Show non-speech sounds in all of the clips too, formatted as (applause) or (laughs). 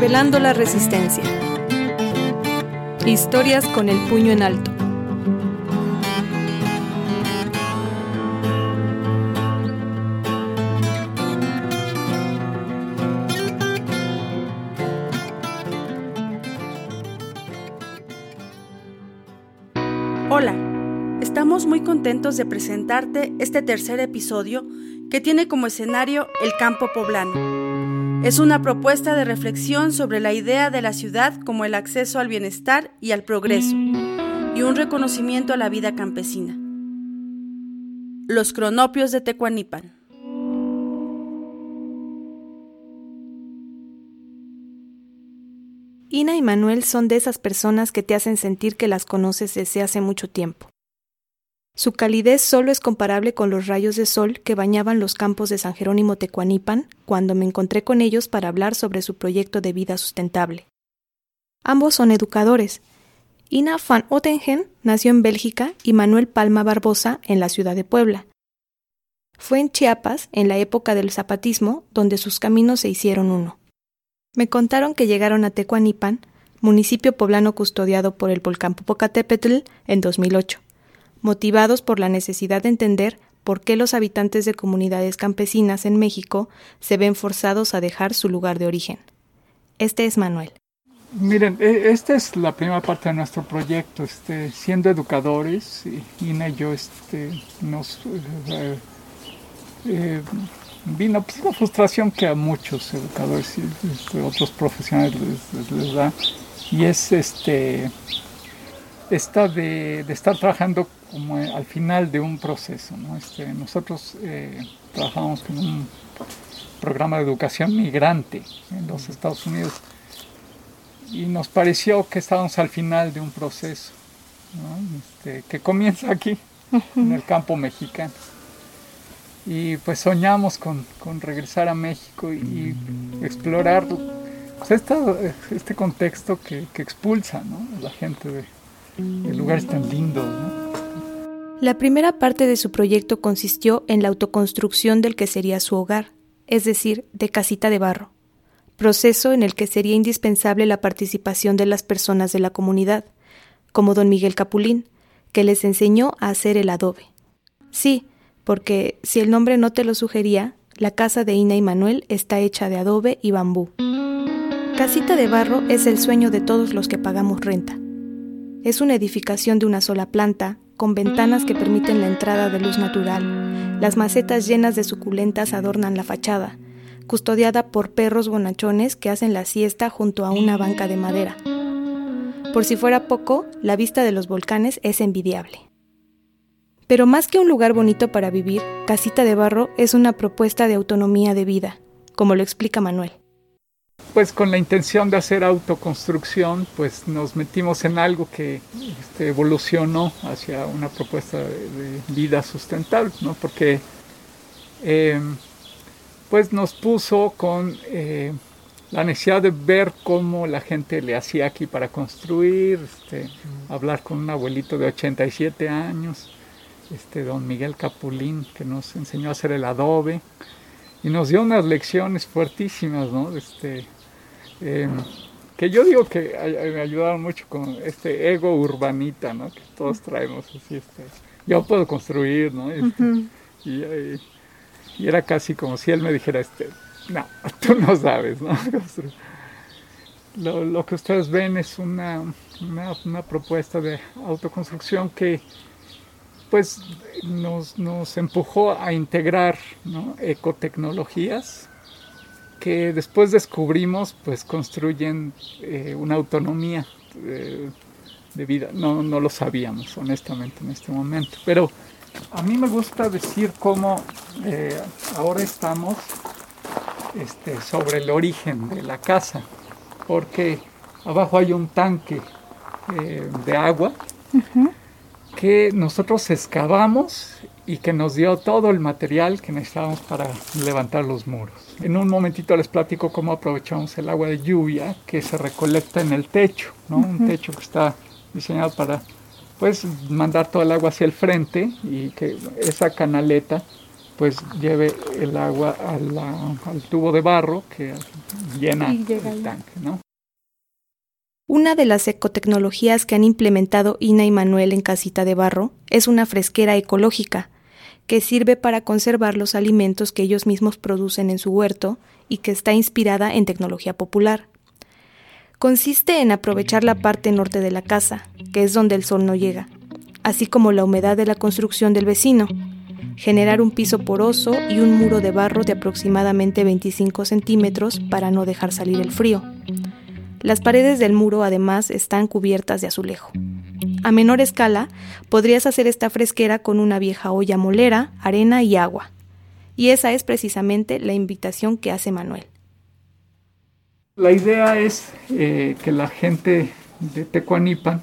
Revelando la Resistencia. Historias con el puño en alto. Hola, estamos muy contentos de presentarte este tercer episodio que tiene como escenario el campo poblano. Es una propuesta de reflexión sobre la idea de la ciudad como el acceso al bienestar y al progreso, y un reconocimiento a la vida campesina. Los cronopios de Tecuanipan. Ina y Manuel son de esas personas que te hacen sentir que las conoces desde hace mucho tiempo. Su calidez solo es comparable con los rayos de sol que bañaban los campos de San Jerónimo Tecuanipan cuando me encontré con ellos para hablar sobre su proyecto de vida sustentable. Ambos son educadores. Ina van Ottengen nació en Bélgica y Manuel Palma Barbosa en la ciudad de Puebla. Fue en Chiapas, en la época del zapatismo, donde sus caminos se hicieron uno. Me contaron que llegaron a Tecuanipan, municipio poblano custodiado por el volcán Popocatépetl, en 2008 motivados por la necesidad de entender por qué los habitantes de comunidades campesinas en México se ven forzados a dejar su lugar de origen. Este es Manuel. Miren, e, esta es la primera parte de nuestro proyecto. Este, siendo educadores, Ina y yo este, nos eh, eh, vino pues, una frustración que a muchos educadores y este, otros profesionales les, da, y es este, esta de, de estar trabajando como al final de un proceso. Este, nosotros eh, trabajamos con un programa de educación migrante en los Estados Unidos y nos pareció que estábamos al final de un proceso este, que comienza aquí, en el campo mexicano. Y pues soñamos con, regresar a México y, explorar pues, este contexto que, expulsa a la gente de, de lugares tan lindos. La primera parte de su proyecto consistió en la autoconstrucción del que sería su hogar, es decir, de casita de barro, proceso en el que sería indispensable la participación de las personas de la comunidad, como don Miguel Capulín, que les enseñó a hacer el adobe. Sí, porque si el nombre no te lo sugería, la casa de Ina y Manuel está hecha de adobe y bambú. Casita de barro es el sueño de todos los que pagamos renta. Es una edificación de una sola planta, con ventanas que permiten la entrada de luz natural. Las macetas llenas de suculentas adornan la fachada, custodiada por perros bonachones que hacen la siesta junto a una banca de madera. Por si fuera poco, la vista de los volcanes es envidiable. Pero más que un lugar bonito para vivir, Casita de Barro es una propuesta de autonomía de vida, como lo explica Manuel pues con la intención de hacer autoconstrucción, pues nos metimos en algo que este, evolucionó hacia una propuesta de, vida sustentable, ¿no? Porque em, pues nos puso con eh, la necesidad de ver cómo la gente le hacía aquí para construir, este, hablar con un abuelito de 87 años, este, don Miguel Capulín, que nos enseñó a hacer el adobe y nos dio unas lecciones fuertísimas, ¿no? Este, Em, que yo digo que me ayudaron mucho con este ego urbanita, ¿no? Que todos traemos así, este, yo puedo construir, ¿no? Este, y, era casi como si él me dijera, este, no, (laughs) tú no sabes, ¿no? (laughs) Lo, que ustedes ven es una, una, propuesta de autoconstrucción que pues nos, nos empujó a integrar ¿no? ecotecnologías que después descubrimos, pues construyen eh, una autonomía eh, de vida. No, no lo sabíamos, honestamente, en este momento. Pero a mí me gusta decir cómo eh, ahora estamos este, sobre el origen de la casa, porque abajo hay un tanque de agua que nosotros excavamos y que nos dio todo el material que necesitábamos para levantar los muros. En un momentito les platico cómo aprovechamos el agua de lluvia que se recolecta en el techo, ¿no? Un techo que está diseñado para pues mandar todo el agua hacia el frente y que esa canaleta pues lleve el agua al tubo de barro que llena el tanque, ¿no? Una de las ecotecnologías que han implementado Ina y Manuel en Casita de Barro es una fresquera ecológica, que sirve para conservar los alimentos que ellos mismos producen en su huerto y que está inspirada en tecnología popular. Consiste en aprovechar la parte norte de la casa, que es donde el sol no llega, así como la humedad de la construcción del vecino, generar un piso poroso y un muro de barro de aproximadamente 25 centímetros para no dejar salir el frío. Las paredes del muro además están cubiertas de azulejo. A menor escala, podrías hacer esta fresquera con una vieja olla molera, arena y agua. Y esa es precisamente la invitación que hace Manuel. La idea es eh, que la gente de Tecuanipan,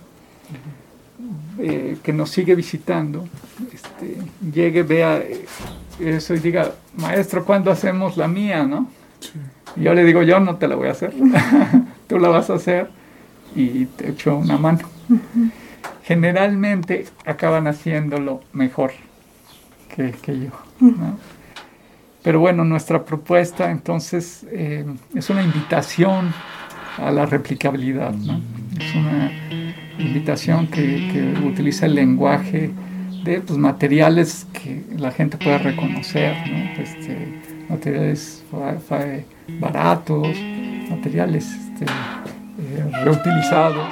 eh, que nos sigue visitando, este, llegue, vea eh, eso y diga, maestro, ¿cuándo hacemos la mía? ¿no? yo le digo, yo no te la voy a hacer. (laughs) tú la vas a hacer y te echo una mano. Generalmente acaban haciéndolo mejor que, yo. Pero bueno, nuestra propuesta entonces eh, es una invitación a la replicabilidad. Es una invitación que, utiliza el lenguaje de pues, materiales que la gente pueda reconocer, este, materiales baratos, materiales este, eh, reutilizados.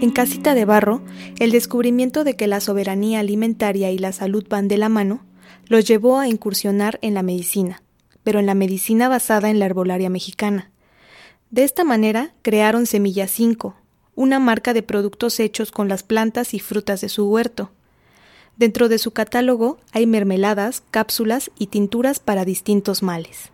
En Casita de Barro, el descubrimiento de que la soberanía alimentaria y la salud van de la mano los llevó a incursionar en la medicina, pero en la medicina basada en la herbolaria mexicana. De esta manera crearon Semilla 5, una marca de productos hechos con las plantas y frutas de su huerto. Dentro de su catálogo hay mermeladas, cápsulas y tinturas para distintos males.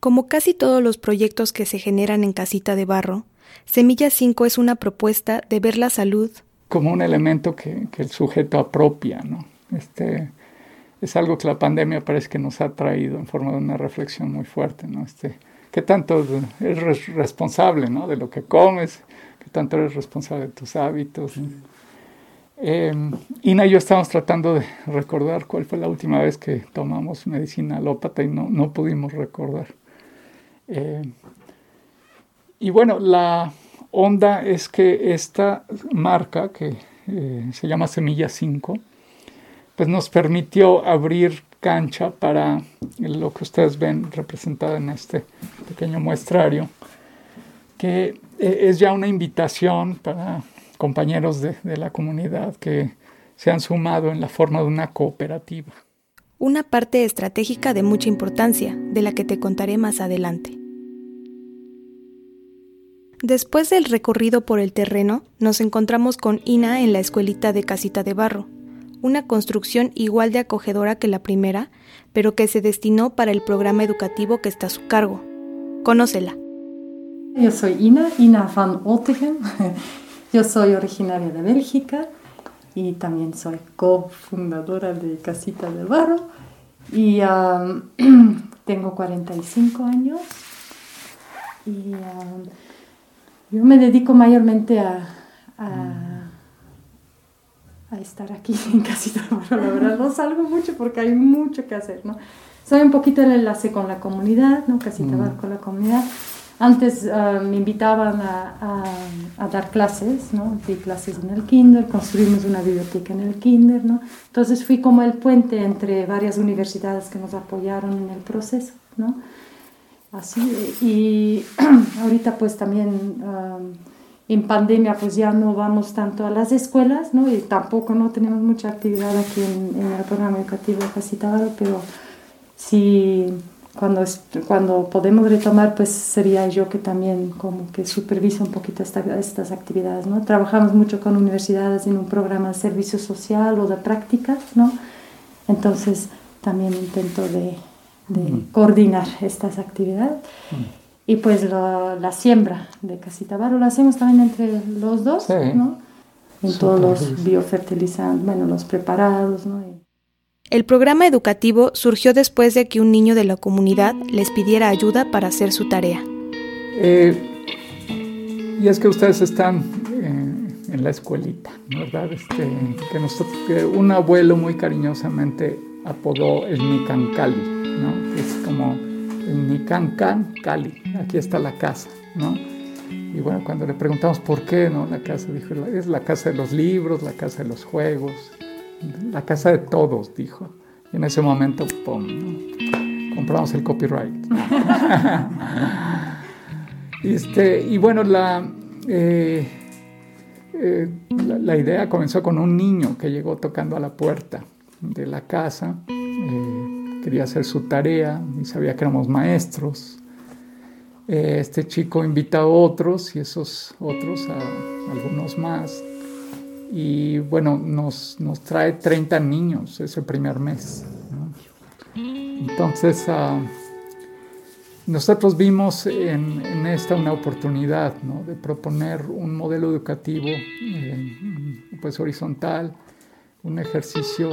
Como casi todos los proyectos que se generan en Casita de Barro, Semilla 5 es una propuesta de ver la salud como un elemento que, el sujeto apropia, ¿no? Este, es algo que la pandemia parece que nos ha traído en forma de una reflexión muy fuerte, ¿no? Este, ¿Qué tanto eres responsable, ¿no? De lo que comes, qué tanto eres responsable de tus hábitos. Eh, Ina y yo estamos tratando de recordar cuál fue la última vez que tomamos medicina alópata y no, no pudimos recordar. Eh, y bueno, la onda es que esta marca, que eh, se llama Semilla 5, pues nos permitió abrir cancha para lo que ustedes ven representado en este pequeño muestrario, que eh, es ya una invitación para compañeros de la comunidad que se han sumado en la forma de una cooperativa. Una parte estratégica de mucha importancia, de la que te contaré más adelante. Después del recorrido por el terreno, nos encontramos con Ina en la escuelita de Casita de Barro, una construcción igual de acogedora que la primera, pero que se destinó para el programa educativo que está a su cargo. Conócela. Yo soy Ina, Ina van Ottegen. (laughs) Yo soy originaria de Bélgica y también soy cofundadora de Casita de Barro y (clears throat) tengo 45 años y yo me dedico mayormente a, a, estar aquí (laughs) en Casita La verdad, no salgo mucho porque hay mucho que hacer, ¿no? Soy un poquito el enlace con la comunidad, ¿no? Casita mm. con la comunidad. Antes ah, me invitaban a, a, dar clases, ¿no? Di clases en el kinder, construimos una biblioteca en el kinder, ¿no? Entonces fui como el puente entre varias universidades que nos apoyaron en el proceso, ¿no? Así, y (clears throat) ahorita pues también en pandemia pues ya no vamos tanto a las escuelas, ¿no? Y tampoco no tenemos mucha actividad aquí en, el programa educativo de Casitado, pero sí cuando, cuando podemos retomar pues sería yo que también como que superviso un poquito estas actividades, ¿no? Trabajamos mucho con universidades en un programa de servicio social o de prácticas, ¿no? Entonces también intento de de coordinar estas actividades. Y pues la, siembra de casita barro la hacemos también entre los dos, ¿no? En todos los biofertilizantes, bueno, los preparados, ¿no? El programa educativo surgió después de que un niño de la comunidad les pidiera ayuda para hacer su tarea. Eh, y es que ustedes están en la escuelita, ¿verdad? Este, que, un abuelo muy cariñosamente apodó el Nicancali, ¿no? Es como el Nicancan Cali, aquí está la casa, ¿no? Y bueno, cuando le preguntamos por qué, ¿no? La casa, dijo, es la casa de los libros, la casa de los juegos, la casa de todos, dijo. Y en ese momento, ¡pum! compramos el copyright. (laughs) este, y bueno, eh, eh, la, la, idea comenzó con un niño que llegó tocando a la puerta de la casa. Eh, quería hacer su tarea y sabía que éramos maestros. este chico invita a otros y esos otros a algunos más y bueno, nos, nos trae 30 niños ese primer mes. Entonces, uh, nosotros vimos en, en, esta una oportunidad ¿no? de proponer un modelo educativo eh, pues horizontal, un ejercicio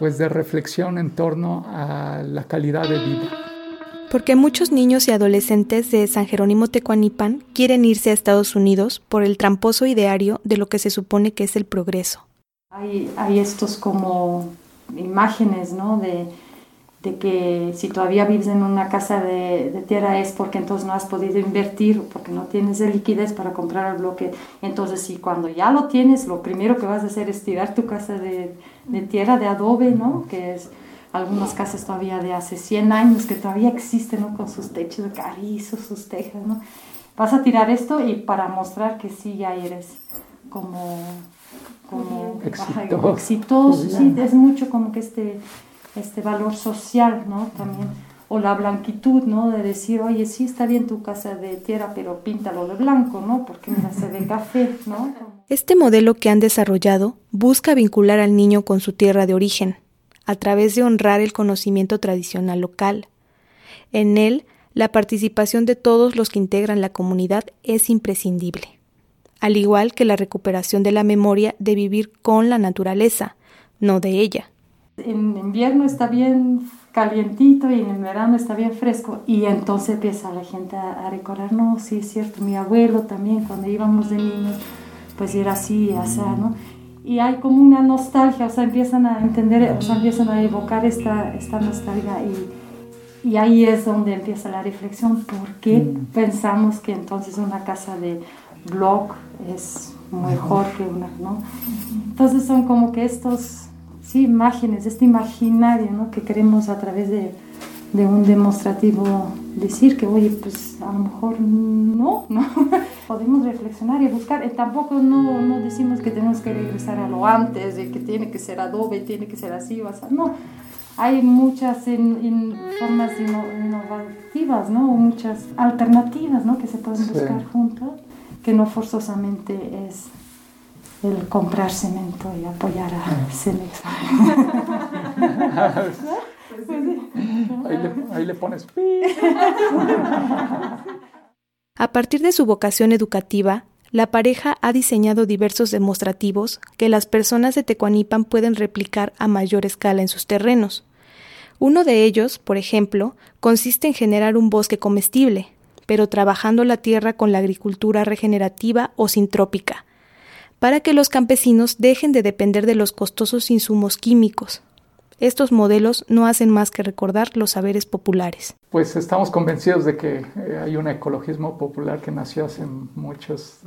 pues de reflexión en torno a la calidad de vida. Porque muchos niños y adolescentes de San Jerónimo Tecuanipan quieren irse a Estados Unidos por el tramposo ideario de lo que se supone que es el progreso. Hay, hay estos como imágenes, ¿no? De, de, que si todavía vives en una casa de, de, tierra es porque entonces no has podido invertir, porque no tienes liquidez para comprar el bloque. Entonces, si cuando ya lo tienes, lo primero que vas a hacer es tirar tu casa de, de tierra, de adobe, ¿no? Que es algunas casas todavía de hace 100 años que todavía existen, ¿no? Con sus techos de carrizo, sus tejas, ¿no? Vas a tirar esto y para mostrar que sí ya eres como, como exitoso, exitoso sí, es mucho como que este, este valor social, ¿no? También, o la blanquitud, ¿no? De decir, oye, sí está bien tu casa de tierra, pero píntalo de blanco, ¿no? Porque mira, se ve café, ¿no? Este modelo que han desarrollado busca vincular al niño con su tierra de origen, a través de honrar el conocimiento tradicional local. En él, la participación de todos los que integran la comunidad es imprescindible, al igual que la recuperación de la memoria de vivir con la naturaleza, no de ella. En invierno está bien calientito y en verano está bien fresco y entonces empieza la gente a, recordar, no, sí es cierto, mi abuelo también cuando íbamos de niños, pues era así, así, ¿no? y hay como una nostalgia, o sea, empiezan a entender, o sea, empiezan a evocar esta, esta nostalgia y, y ahí es donde empieza la reflexión, ¿por qué mm. pensamos que entonces una casa de blog es mejor que una, ¿no? Entonces son como que estos, sí, imágenes, este imaginario, ¿no? Que queremos a través de, de un demostrativo decir que, oye, pues a lo mejor no, ¿no? (laughs) Podemos reflexionar y buscar. Y tampoco no, no, decimos que tenemos que regresar a lo antes, de que tiene que ser adobe, tiene que ser así o así. No, hay muchas in, formas innovativas, ¿no? O muchas alternativas, ¿no? Que se pueden buscar juntos, que no forzosamente es el comprar cemento y apoyar a Cemex. (laughs) Ahí le, ahí le pones. A partir de su vocación educativa, la pareja ha diseñado diversos demostrativos que las personas de Tecuanipan pueden replicar a mayor escala en sus terrenos. Uno de ellos, por ejemplo, consiste en generar un bosque comestible, pero trabajando la tierra con la agricultura regenerativa o sintrópica, para que los campesinos dejen de depender de los costosos insumos químicos, estos modelos no hacen más que recordar los saberes populares. Pues estamos convencidos de que eh, hay un ecologismo popular que nació hace muchos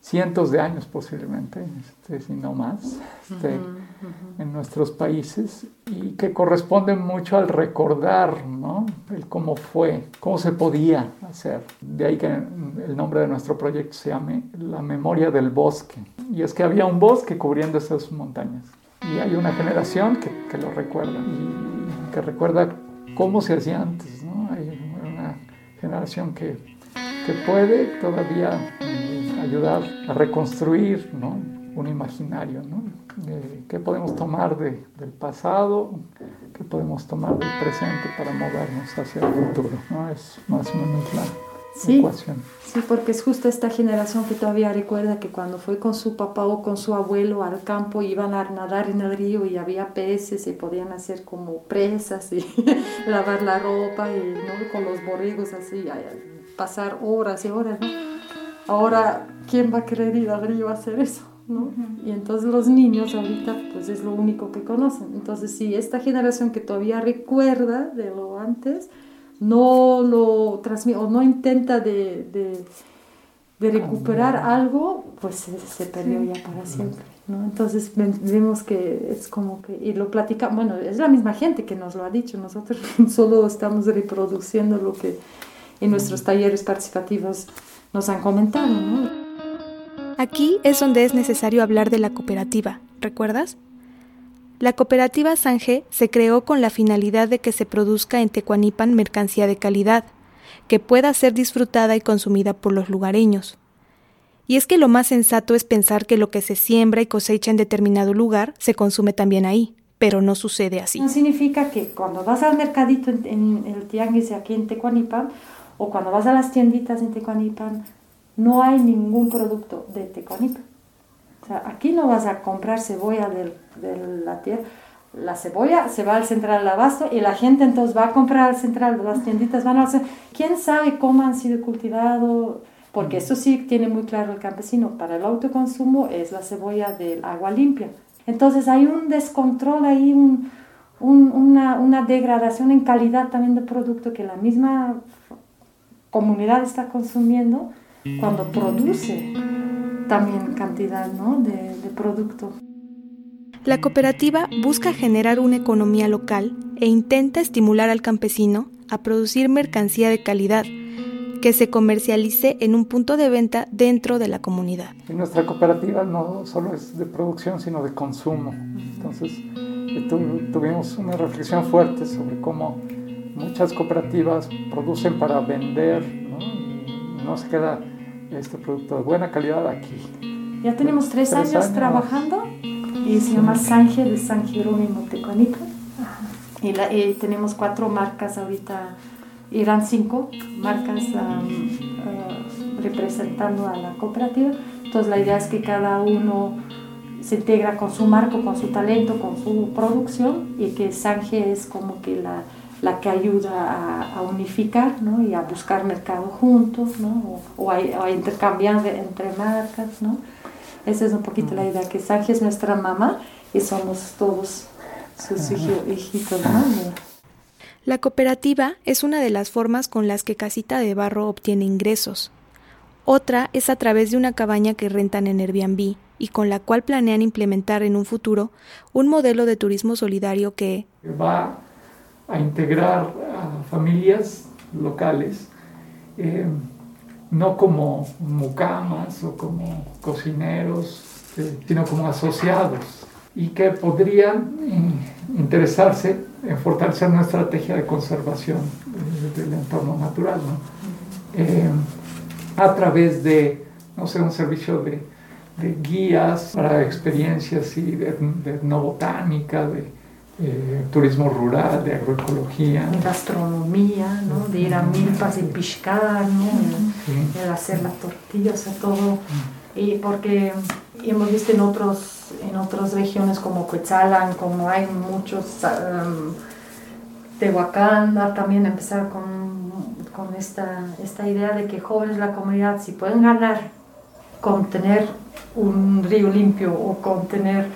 cientos de años posiblemente, este, si no más, este, en nuestros países y que corresponde mucho al recordar, ¿no? El cómo fue, cómo se podía hacer. De ahí que el nombre de nuestro proyecto se llame La memoria del bosque. Y es que había un bosque cubriendo esas montañas y hay una generación que, que, lo recuerda y que recuerda cómo se hacía antes. ¿no? Hay una generación que, que puede todavía eh, ayudar a reconstruir ¿no? Un imaginario. ¿no? Eh, ¿Qué podemos tomar de, del pasado? ¿Qué podemos tomar del presente para movernos hacia el futuro? ¿no? Es más o menos la, Sí, sí, porque es justo esta generación que todavía recuerda que cuando fue con su papá o con su abuelo al campo iban a nadar en el río y había peces y podían hacer como presas y (laughs) lavar la ropa y ¿no? con los borregos así, pasar horas y horas. ¿no? Ahora, ¿quién va a querer ir al río a hacer eso? ¿No? Y entonces los niños ahorita pues es lo único que conocen. Entonces si esta generación que todavía recuerda de lo antes, no lo transmite o no intenta de, de, recuperar algo, pues se, perdió ya para siempre. ¿no? Entonces vemos que es como que, y lo platicamos, bueno, es la misma gente que nos lo ha dicho, nosotros (laughs) solo estamos reproduciendo lo que en nuestros talleres participativos nos han comentado. ¿no? Aquí es donde es necesario hablar de la cooperativa, ¿recuerdas? La cooperativa Sanje se creó con la finalidad de que se produzca en Tecuanipan mercancía de calidad, que pueda ser disfrutada y consumida por los lugareños. Y es que lo más sensato es pensar que lo que se siembra y cosecha en determinado lugar se consume también ahí, pero no sucede así. No significa que cuando vas al mercadito en, el tianguis aquí en Tecuanipan o cuando vas a las tienditas en Tecuanipan, no hay ningún producto de Tecuanipan. O sea, aquí no vas a comprar cebolla de, la tierra. La cebolla se va al central del abasto y la gente entonces va a comprar al central, las tienditas van a... ¿Quién sabe cómo han sido cultivados? Porque eso sí tiene muy claro el campesino. Para el autoconsumo es la cebolla del agua limpia. Entonces hay un descontrol ahí, una, una degradación en calidad también del producto que la misma comunidad está consumiendo cuando produce también cantidad ¿no? de, de producto. La cooperativa busca generar una economía local e intenta estimular al campesino a producir mercancía de calidad que se comercialice en un punto de venta dentro de la comunidad. nuestra cooperativa no solo es de producción, sino de consumo. Entonces, tuvimos una reflexión fuerte sobre cómo muchas cooperativas producen para vender ¿no? y no se queda este producto de buena calidad aquí. Ya tenemos tres, años, trabajando y se llama Sanje de San Jerónimo Tecuanito. Y, la, tenemos cuatro marcas ahorita, eran cinco marcas um, uh, representando a la cooperativa. Entonces la idea es que cada uno se integra con su marco, con su talento, con su producción y que Sanje es como que la, la que ayuda a, unificar ¿no? y a buscar mercado juntos ¿no? o, a, intercambiar entre marcas. ¿no? Esa es un poquito la idea, que Sanje es nuestra mamá y somos todos sus hijitos. ¿no? La cooperativa es una de las formas con las que Casita de Barro obtiene ingresos. Otra es a través de una cabaña que rentan en Airbnb y con la cual planean implementar en un futuro un modelo de turismo solidario que va a integrar a familias locales, eh, no como mucamas o como cocineros, eh, sino como asociados, y que podrían interesarse en fortalecer una estrategia de conservación del entorno natural, eh, a través de, no sé, un servicio de, guías para experiencias y de, de etnobotánica, de, eh, turismo rural, de agroecología. Gastronomía, ¿no? de ir a milpas y piscar, ¿no? de hacer las tortillas, todo. Y porque hemos visto en, otros, en otras regiones como Quetzalan, como hay muchos, um, Tehuacán, también empezar con, con esta, esta idea de que jóvenes de la comunidad, si pueden ganar con tener un río limpio o con tener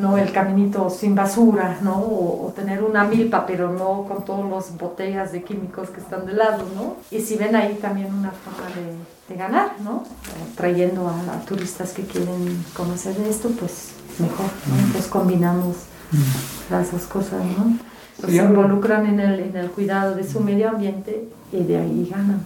¿no? el caminito sin basura, ¿no? O, tener una milpa, pero no con todas las botellas de químicos que están de lado, ¿no? Y si ven ahí también una forma de, ganar, ¿no? Trayendo a, turistas que quieren conocer esto, pues mejor, ¿no? Entonces combinamos las dos cosas, ¿no? se involucran en el, en el cuidado de su medio ambiente y de ahí ganan.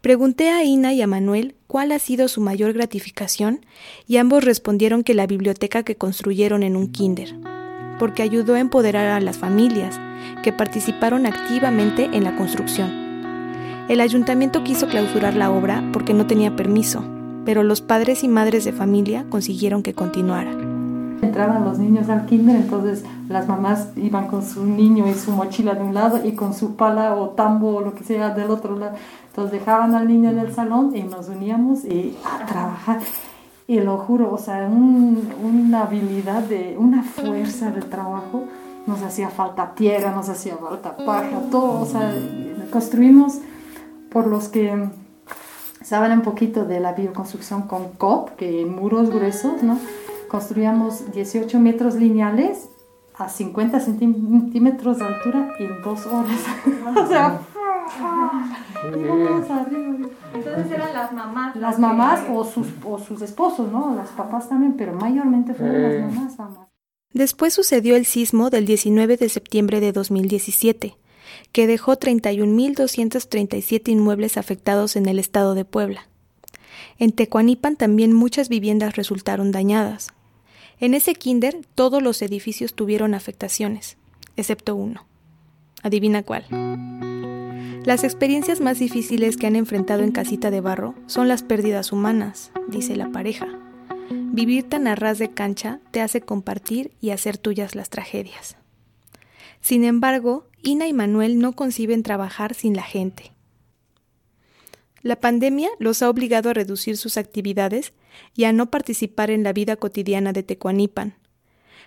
Pregunté a Ina y a Manuel cuál ha sido su mayor gratificación y ambos respondieron que la biblioteca que construyeron en un kinder, porque ayudó a empoderar a las familias que participaron activamente en la construcción. El ayuntamiento quiso clausurar la obra porque no tenía permiso, pero los padres y madres de familia consiguieron que continuara. Entraban los niños al kinder, entonces las mamás iban con su niño y su mochila de un lado y con su pala o tambo o lo que sea del otro lado. Entonces dejaban al niño en el salón y nos uníamos y a trabajar. Y lo juro, o sea, una habilidad, de, una fuerza de trabajo. Nos hacía falta tierra, nos hacía falta paja, todo. O sea, construimos por los que saben un poquito de la bioconstrucción con COP, que muros gruesos, ¿no? Construíamos 18 metros lineales a 50 centímetros de altura en dos horas. (laughs) o sea, entonces eran las mamás. Las mamás o sus, o sus esposos, ¿no? Las papás también, pero mayormente fueron las mamás. Después sucedió el sismo del 19 de septiembre de 2017, que dejó 31.237 inmuebles afectados en el estado de Puebla. En Tecuanipan también muchas viviendas resultaron dañadas. En ese kinder todos los edificios tuvieron afectaciones, excepto uno. Adivina cuál. Las experiencias más difíciles que han enfrentado en Casita de Barro son las pérdidas humanas, dice la pareja. Vivir tan a ras de cancha te hace compartir y hacer tuyas las tragedias. Sin embargo, Ina y Manuel no conciben trabajar sin la gente. La pandemia los ha obligado a reducir sus actividades y a no participar en la vida cotidiana de Tecuanipan,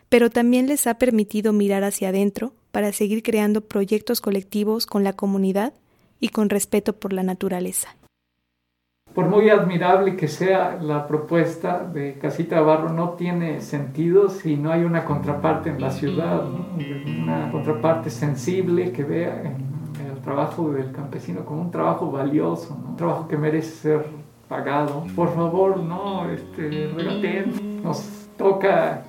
pero también les ha permitido mirar hacia adentro para seguir creando proyectos colectivos con la comunidad y con respeto por la naturaleza. Por muy admirable que sea la propuesta de Casita Barro, no tiene sentido si no hay una contraparte en la ciudad, una contraparte sensible que vea el trabajo del campesino como un trabajo valioso, un trabajo que merece ser pagado. Por favor, no este, regateen. Nos toca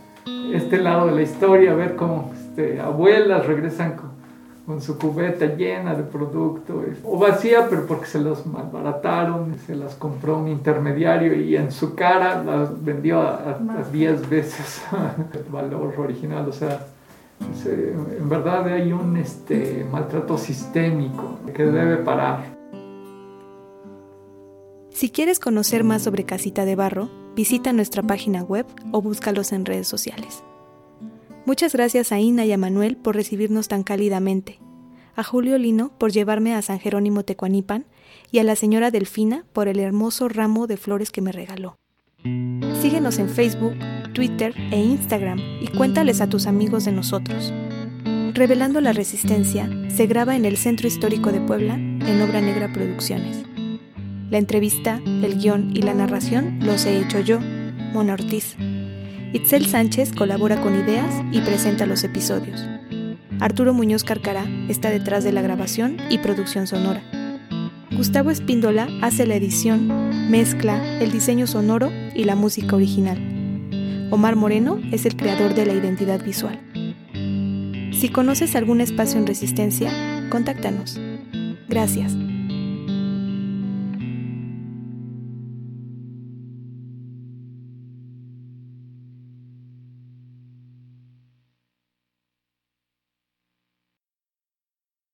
este lado de la historia, ver cómo este, abuelas regresan con, su cubeta llena de producto, o vacía, pero porque se los malbarataron, se las compró un intermediario y en su cara las vendió a 10 veces (laughs) el valor original. O sea, en verdad hay un este, maltrato sistémico que debe parar. Si quieres conocer más sobre Casita de Barro, visita nuestra página web o búscalos en redes sociales. Muchas gracias a Ina y a Manuel por recibirnos tan cálidamente, a Julio Lino por llevarme a San Jerónimo Tecuanipan y a la señora Delfina por el hermoso ramo de flores que me regaló. Síguenos en Facebook, Twitter e Instagram y cuéntales a tus amigos de nosotros. Revelando la Resistencia se graba en el Centro Histórico de Puebla en Obra Negra Producciones. La entrevista, el guion y la narración los he hecho yo, Mona Ortiz. Itzel Sánchez colabora con ideas y presenta los episodios. Arturo Muñoz Carcará está detrás de la grabación y producción sonora. Gustavo Espíndola hace la edición, mezcla, el diseño sonoro y la música original. Omar Moreno es el creador de la identidad visual. Si conoces algún espacio en resistencia, contáctanos. Gracias.